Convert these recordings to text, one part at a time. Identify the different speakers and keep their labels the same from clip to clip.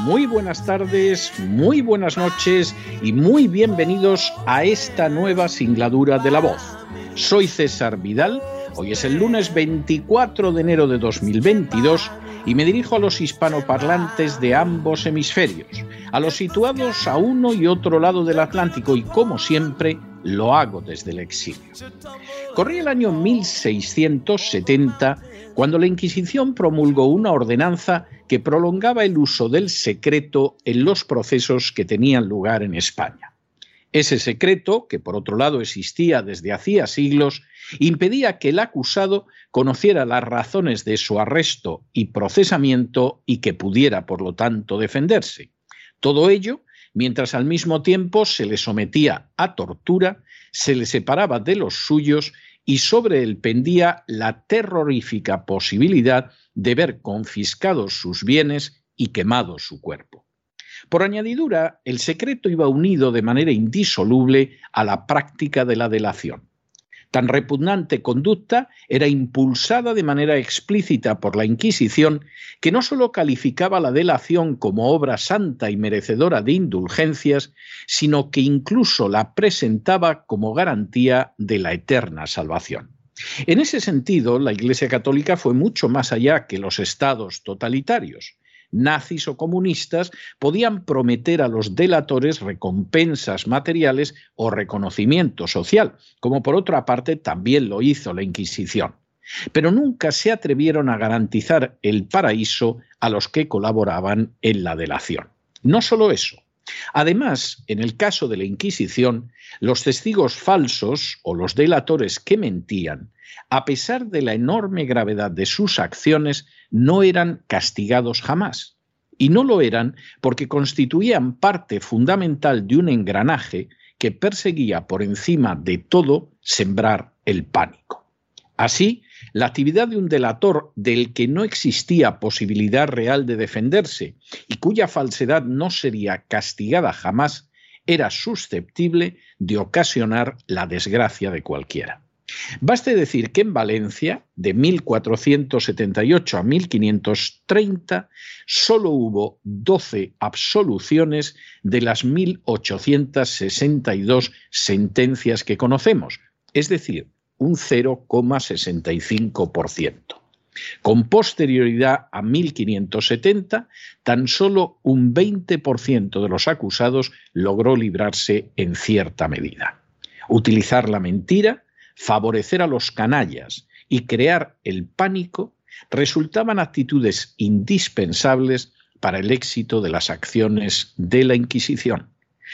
Speaker 1: muy buenas tardes, muy buenas noches y muy bienvenidos a esta nueva singladura de la voz. Soy César Vidal, hoy es el lunes 24 de enero de 2022 y me dirijo a los hispanoparlantes de ambos hemisferios, a los situados a uno y otro lado del Atlántico y como siempre lo hago desde el exilio. Corría el año 1670 cuando la Inquisición promulgó una ordenanza que prolongaba el uso del secreto en los procesos que tenían lugar en España. Ese secreto, que por otro lado existía desde hacía siglos, impedía que el acusado conociera las razones de su arresto y procesamiento y que pudiera, por lo tanto, defenderse. Todo ello mientras al mismo tiempo se le sometía a tortura, se le separaba de los suyos y sobre él pendía la terrorífica posibilidad de ver confiscados sus bienes y quemado su cuerpo. Por añadidura, el secreto iba unido de manera indisoluble a la práctica de la delación. Tan repugnante conducta era impulsada de manera explícita por la Inquisición que no sólo calificaba la delación como obra santa y merecedora de indulgencias, sino que incluso la presentaba como garantía de la eterna salvación. En ese sentido, la Iglesia Católica fue mucho más allá que los estados totalitarios nazis o comunistas podían prometer a los delatores recompensas materiales o reconocimiento social, como por otra parte también lo hizo la Inquisición. Pero nunca se atrevieron a garantizar el paraíso a los que colaboraban en la delación. No solo eso, Además, en el caso de la Inquisición, los testigos falsos o los delatores que mentían, a pesar de la enorme gravedad de sus acciones, no eran castigados jamás. Y no lo eran porque constituían parte fundamental de un engranaje que perseguía por encima de todo sembrar el pánico. Así, la actividad de un delator del que no existía posibilidad real de defenderse y cuya falsedad no sería castigada jamás, era susceptible de ocasionar la desgracia de cualquiera. Baste decir que en Valencia, de 1478 a 1530, solo hubo 12 absoluciones de las 1862 sentencias que conocemos, es decir, un 0,65%. Con posterioridad a 1570, tan solo un 20% de los acusados logró librarse en cierta medida. Utilizar la mentira, favorecer a los canallas y crear el pánico resultaban actitudes indispensables para el éxito de las acciones de la Inquisición.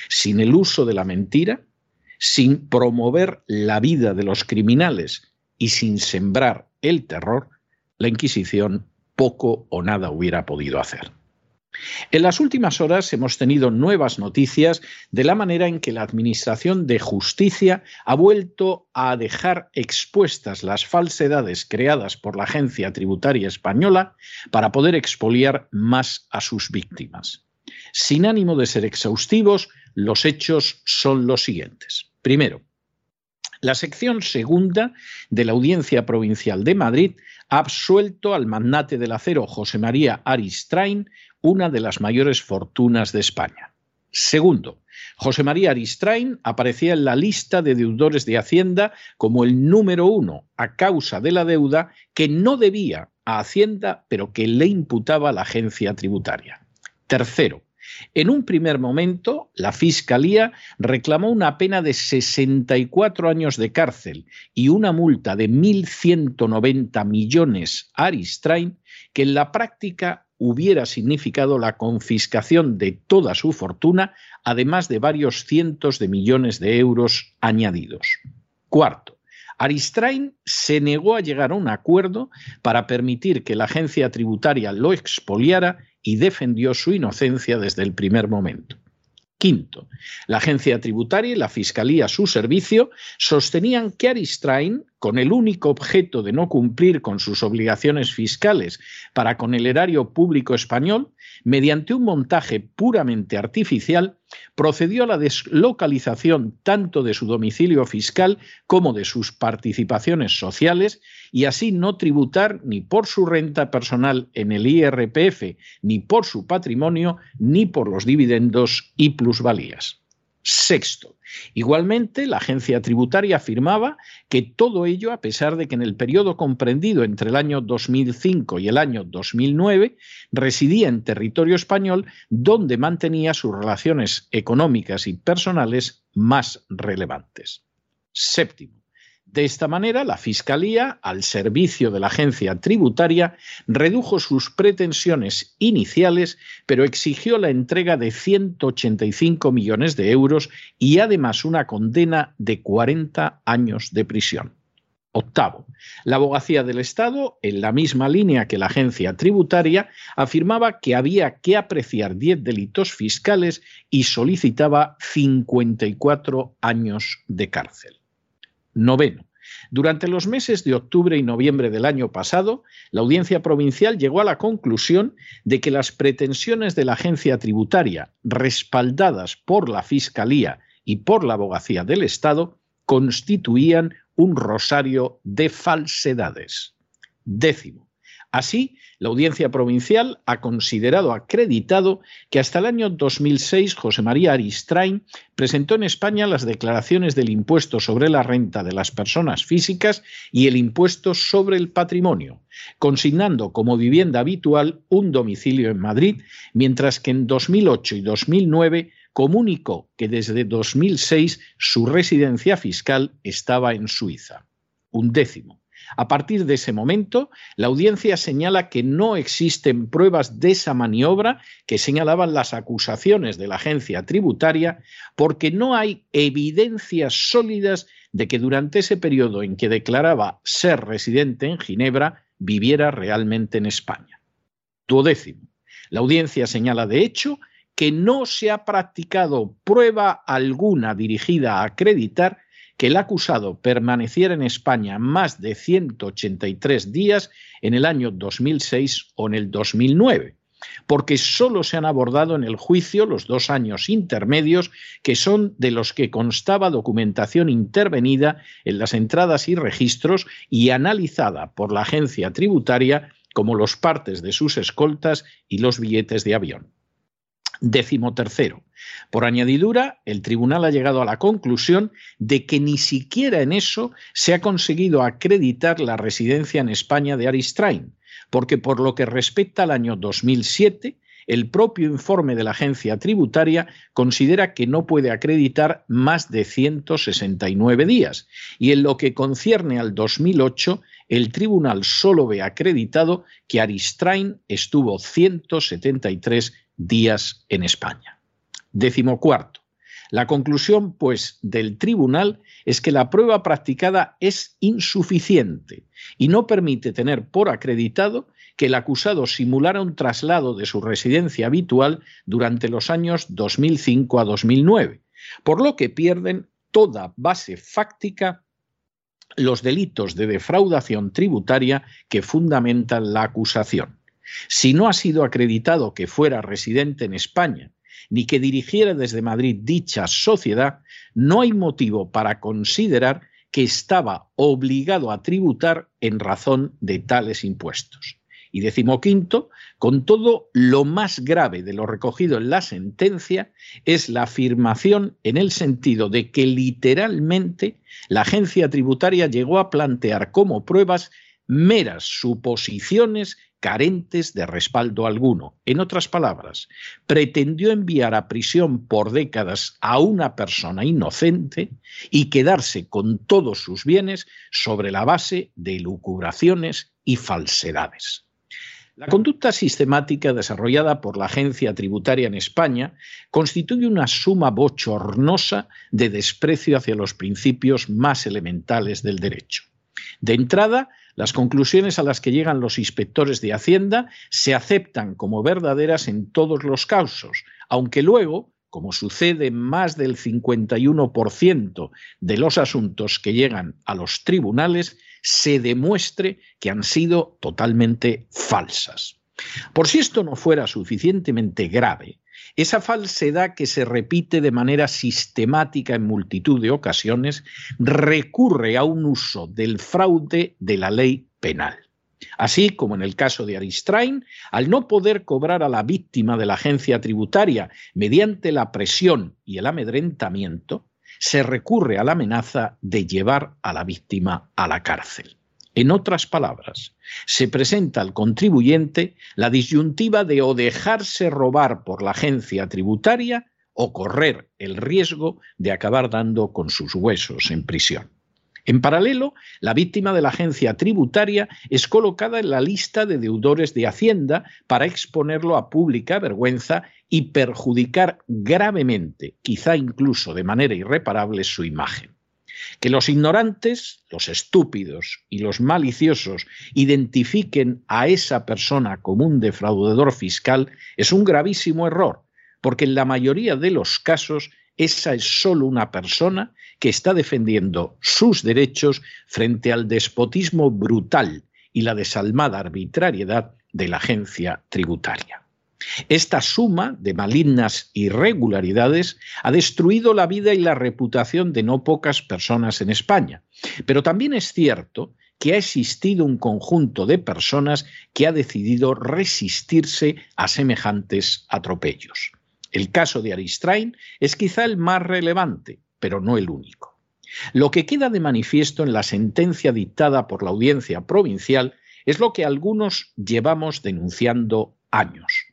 Speaker 1: Sin el uso de la mentira, sin promover la vida de los criminales y sin sembrar el terror, la Inquisición poco o nada hubiera podido hacer. En las últimas horas hemos tenido nuevas noticias de la manera en que la Administración de Justicia ha vuelto a dejar expuestas las falsedades creadas por la Agencia Tributaria Española para poder expoliar más a sus víctimas. Sin ánimo de ser exhaustivos, los hechos son los siguientes. Primero, la sección segunda de la Audiencia Provincial de Madrid ha absuelto al magnate del acero José María Aristrain una de las mayores fortunas de España. Segundo, José María Aristrain aparecía en la lista de deudores de Hacienda como el número uno a causa de la deuda que no debía a Hacienda, pero que le imputaba la agencia tributaria. Tercero, En un primer momento, la Fiscalía reclamó una pena de 64 años de cárcel y una multa de 1.190 millones a Aristrain, que en la práctica hubiera significado la confiscación de toda su fortuna, además de varios cientos de millones de euros añadidos. Cuarto, Aristrain se negó a llegar a un acuerdo para permitir que la agencia tributaria lo expoliara y defendió su inocencia desde el primer momento. Quinto, la agencia tributaria y la fiscalía a su servicio sostenían que Aristrain, con el único objeto de no cumplir con sus obligaciones fiscales para con el erario público español, mediante un montaje puramente artificial, procedió a la deslocalización tanto de su domicilio fiscal como de sus participaciones sociales y así no tributar ni por su renta personal en el IRPF, ni por su patrimonio, ni por los dividendos y plusvalías. Sexto, igualmente la agencia tributaria afirmaba que todo ello, a pesar de que en el periodo comprendido entre el año 2005 y el año 2009 residía en territorio español donde mantenía sus relaciones económicas y personales más relevantes. Séptimo, de esta manera, la Fiscalía, al servicio de la agencia tributaria, redujo sus pretensiones iniciales, pero exigió la entrega de 185 millones de euros y además una condena de 40 años de prisión. Octavo, la abogacía del Estado, en la misma línea que la agencia tributaria, afirmaba que había que apreciar 10 delitos fiscales y solicitaba 54 años de cárcel. Noveno. Durante los meses de octubre y noviembre del año pasado, la Audiencia Provincial llegó a la conclusión de que las pretensiones de la agencia tributaria, respaldadas por la Fiscalía y por la Abogacía del Estado, constituían un rosario de falsedades. Décimo. Así, la Audiencia Provincial ha considerado acreditado que hasta el año 2006 José María Aristrain presentó en España las declaraciones del impuesto sobre la renta de las personas físicas y el impuesto sobre el patrimonio, consignando como vivienda habitual un domicilio en Madrid, mientras que en 2008 y 2009 comunicó que desde 2006 su residencia fiscal estaba en Suiza. Un décimo. A partir de ese momento, la audiencia señala que no existen pruebas de esa maniobra que señalaban las acusaciones de la agencia tributaria porque no hay evidencias sólidas de que durante ese periodo en que declaraba ser residente en Ginebra viviera realmente en España. Duodécimo. La audiencia señala, de hecho, que no se ha practicado prueba alguna dirigida a acreditar que el acusado permaneciera en España más de 183 días en el año 2006 o en el 2009, porque solo se han abordado en el juicio los dos años intermedios, que son de los que constaba documentación intervenida en las entradas y registros y analizada por la agencia tributaria como los partes de sus escoltas y los billetes de avión. Décimo tercero. Por añadidura, el tribunal ha llegado a la conclusión de que ni siquiera en eso se ha conseguido acreditar la residencia en España de Aristrain, porque por lo que respecta al año 2007, el propio informe de la agencia tributaria considera que no puede acreditar más de 169 días, y en lo que concierne al 2008, el tribunal solo ve acreditado que Aristrain estuvo 173 días en España. Décimo cuarto. La conclusión, pues, del tribunal es que la prueba practicada es insuficiente y no permite tener por acreditado que el acusado simulara un traslado de su residencia habitual durante los años 2005 a 2009, por lo que pierden toda base fáctica los delitos de defraudación tributaria que fundamentan la acusación. Si no ha sido acreditado que fuera residente en España ni que dirigiera desde Madrid dicha sociedad, no hay motivo para considerar que estaba obligado a tributar en razón de tales impuestos. Y decimoquinto, con todo lo más grave de lo recogido en la sentencia es la afirmación en el sentido de que literalmente la agencia tributaria llegó a plantear como pruebas meras suposiciones carentes de respaldo alguno. En otras palabras, pretendió enviar a prisión por décadas a una persona inocente y quedarse con todos sus bienes sobre la base de lucubraciones y falsedades. La conducta sistemática desarrollada por la agencia tributaria en España constituye una suma bochornosa de desprecio hacia los principios más elementales del derecho. De entrada, las conclusiones a las que llegan los inspectores de Hacienda se aceptan como verdaderas en todos los casos, aunque luego, como sucede en más del 51% de los asuntos que llegan a los tribunales, se demuestre que han sido totalmente falsas. Por si esto no fuera suficientemente grave, esa falsedad que se repite de manera sistemática en multitud de ocasiones recurre a un uso del fraude de la ley penal. Así como en el caso de Aristrain, al no poder cobrar a la víctima de la agencia tributaria mediante la presión y el amedrentamiento, se recurre a la amenaza de llevar a la víctima a la cárcel. En otras palabras, se presenta al contribuyente la disyuntiva de o dejarse robar por la agencia tributaria o correr el riesgo de acabar dando con sus huesos en prisión. En paralelo, la víctima de la agencia tributaria es colocada en la lista de deudores de Hacienda para exponerlo a pública vergüenza y perjudicar gravemente, quizá incluso de manera irreparable, su imagen. Que los ignorantes, los estúpidos y los maliciosos identifiquen a esa persona como un defraudador fiscal es un gravísimo error, porque en la mayoría de los casos esa es solo una persona que está defendiendo sus derechos frente al despotismo brutal y la desalmada arbitrariedad de la agencia tributaria. Esta suma de malignas irregularidades ha destruido la vida y la reputación de no pocas personas en España. Pero también es cierto que ha existido un conjunto de personas que ha decidido resistirse a semejantes atropellos. El caso de Aristrain es quizá el más relevante, pero no el único. Lo que queda de manifiesto en la sentencia dictada por la audiencia provincial es lo que algunos llevamos denunciando años.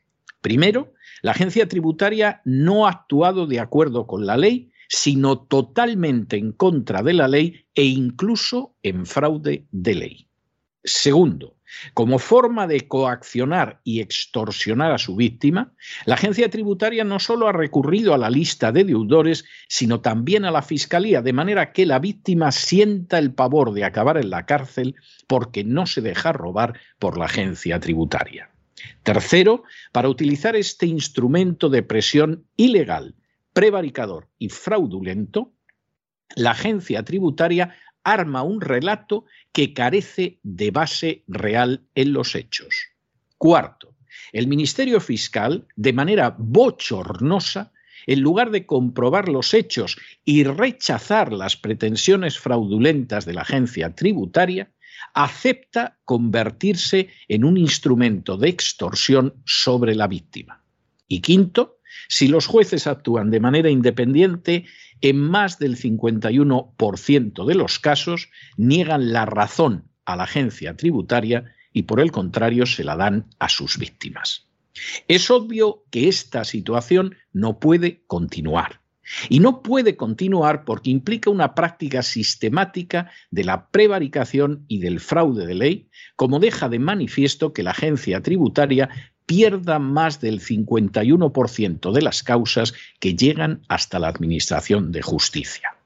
Speaker 1: Primero, la agencia tributaria no ha actuado de acuerdo con la ley, sino totalmente en contra de la ley e incluso en fraude de ley. Segundo, como forma de coaccionar y extorsionar a su víctima, la agencia tributaria no solo ha recurrido a la lista de deudores, sino también a la fiscalía, de manera que la víctima sienta el pavor de acabar en la cárcel porque no se deja robar por la agencia tributaria. Tercero, para utilizar este instrumento de presión ilegal, prevaricador y fraudulento, la agencia tributaria arma un relato que carece de base real en los hechos. Cuarto, el Ministerio Fiscal, de manera bochornosa, en lugar de comprobar los hechos y rechazar las pretensiones fraudulentas de la agencia tributaria, acepta convertirse en un instrumento de extorsión sobre la víctima. Y quinto, si los jueces actúan de manera independiente, en más del 51% de los casos niegan la razón a la agencia tributaria y por el contrario se la dan a sus víctimas. Es obvio que esta situación no puede continuar. Y no puede continuar porque implica una práctica sistemática de la prevaricación y del fraude de ley, como deja de manifiesto que la agencia tributaria pierda más del 51% de las causas que llegan hasta la Administración de Justicia.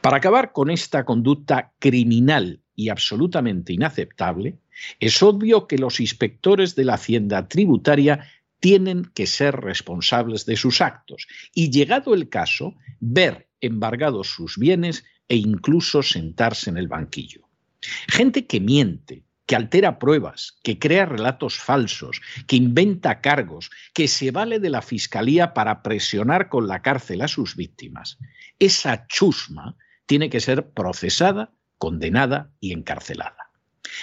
Speaker 1: Para acabar con esta conducta criminal y absolutamente inaceptable, es obvio que los inspectores de la Hacienda tributaria tienen que ser responsables de sus actos y, llegado el caso, ver embargados sus bienes e incluso sentarse en el banquillo. Gente que miente, que altera pruebas, que crea relatos falsos, que inventa cargos, que se vale de la fiscalía para presionar con la cárcel a sus víctimas. Esa chusma tiene que ser procesada, condenada y encarcelada.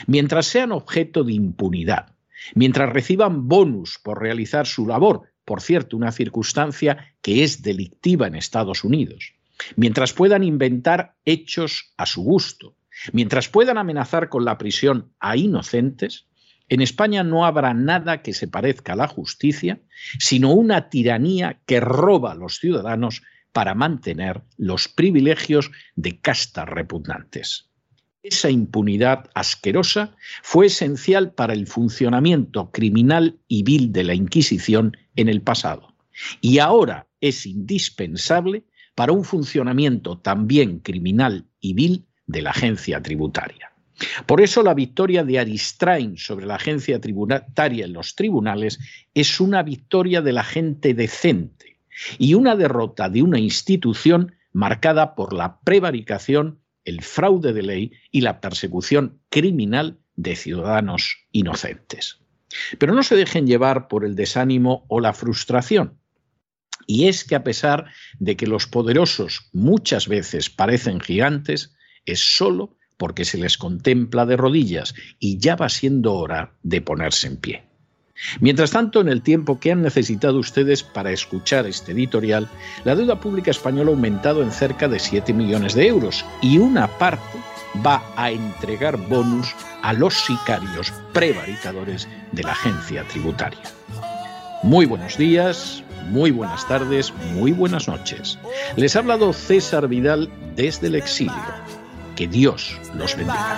Speaker 1: Mientras sean objeto de impunidad, mientras reciban bonus por realizar su labor, por cierto, una circunstancia que es delictiva en Estados Unidos, mientras puedan inventar hechos a su gusto, mientras puedan amenazar con la prisión a inocentes, En España no habrá nada que se parezca a la justicia, sino una tiranía que roba a los ciudadanos para mantener los privilegios de castas repugnantes. Esa impunidad asquerosa fue esencial para el funcionamiento criminal y vil de la Inquisición en el pasado y ahora es indispensable para un funcionamiento también criminal y vil de la agencia tributaria. Por eso la victoria de Aristrain sobre la agencia tributaria en los tribunales es una victoria de la gente decente y una derrota de una institución marcada por la prevaricación, el fraude de ley y la persecución criminal de ciudadanos inocentes. Pero no se dejen llevar por el desánimo o la frustración. Y es que a pesar de que los poderosos muchas veces parecen gigantes, es solo porque se les contempla de rodillas y ya va siendo hora de ponerse en pie. Mientras tanto, en el tiempo que han necesitado ustedes para escuchar este editorial, la deuda pública española ha aumentado en cerca de 7 millones de euros y una parte va a entregar bonus a los sicarios prevaricadores de la agencia tributaria. Muy buenos días, muy buenas tardes, muy buenas noches. Les ha hablado César Vidal desde el exilio. Que Dios los bendiga.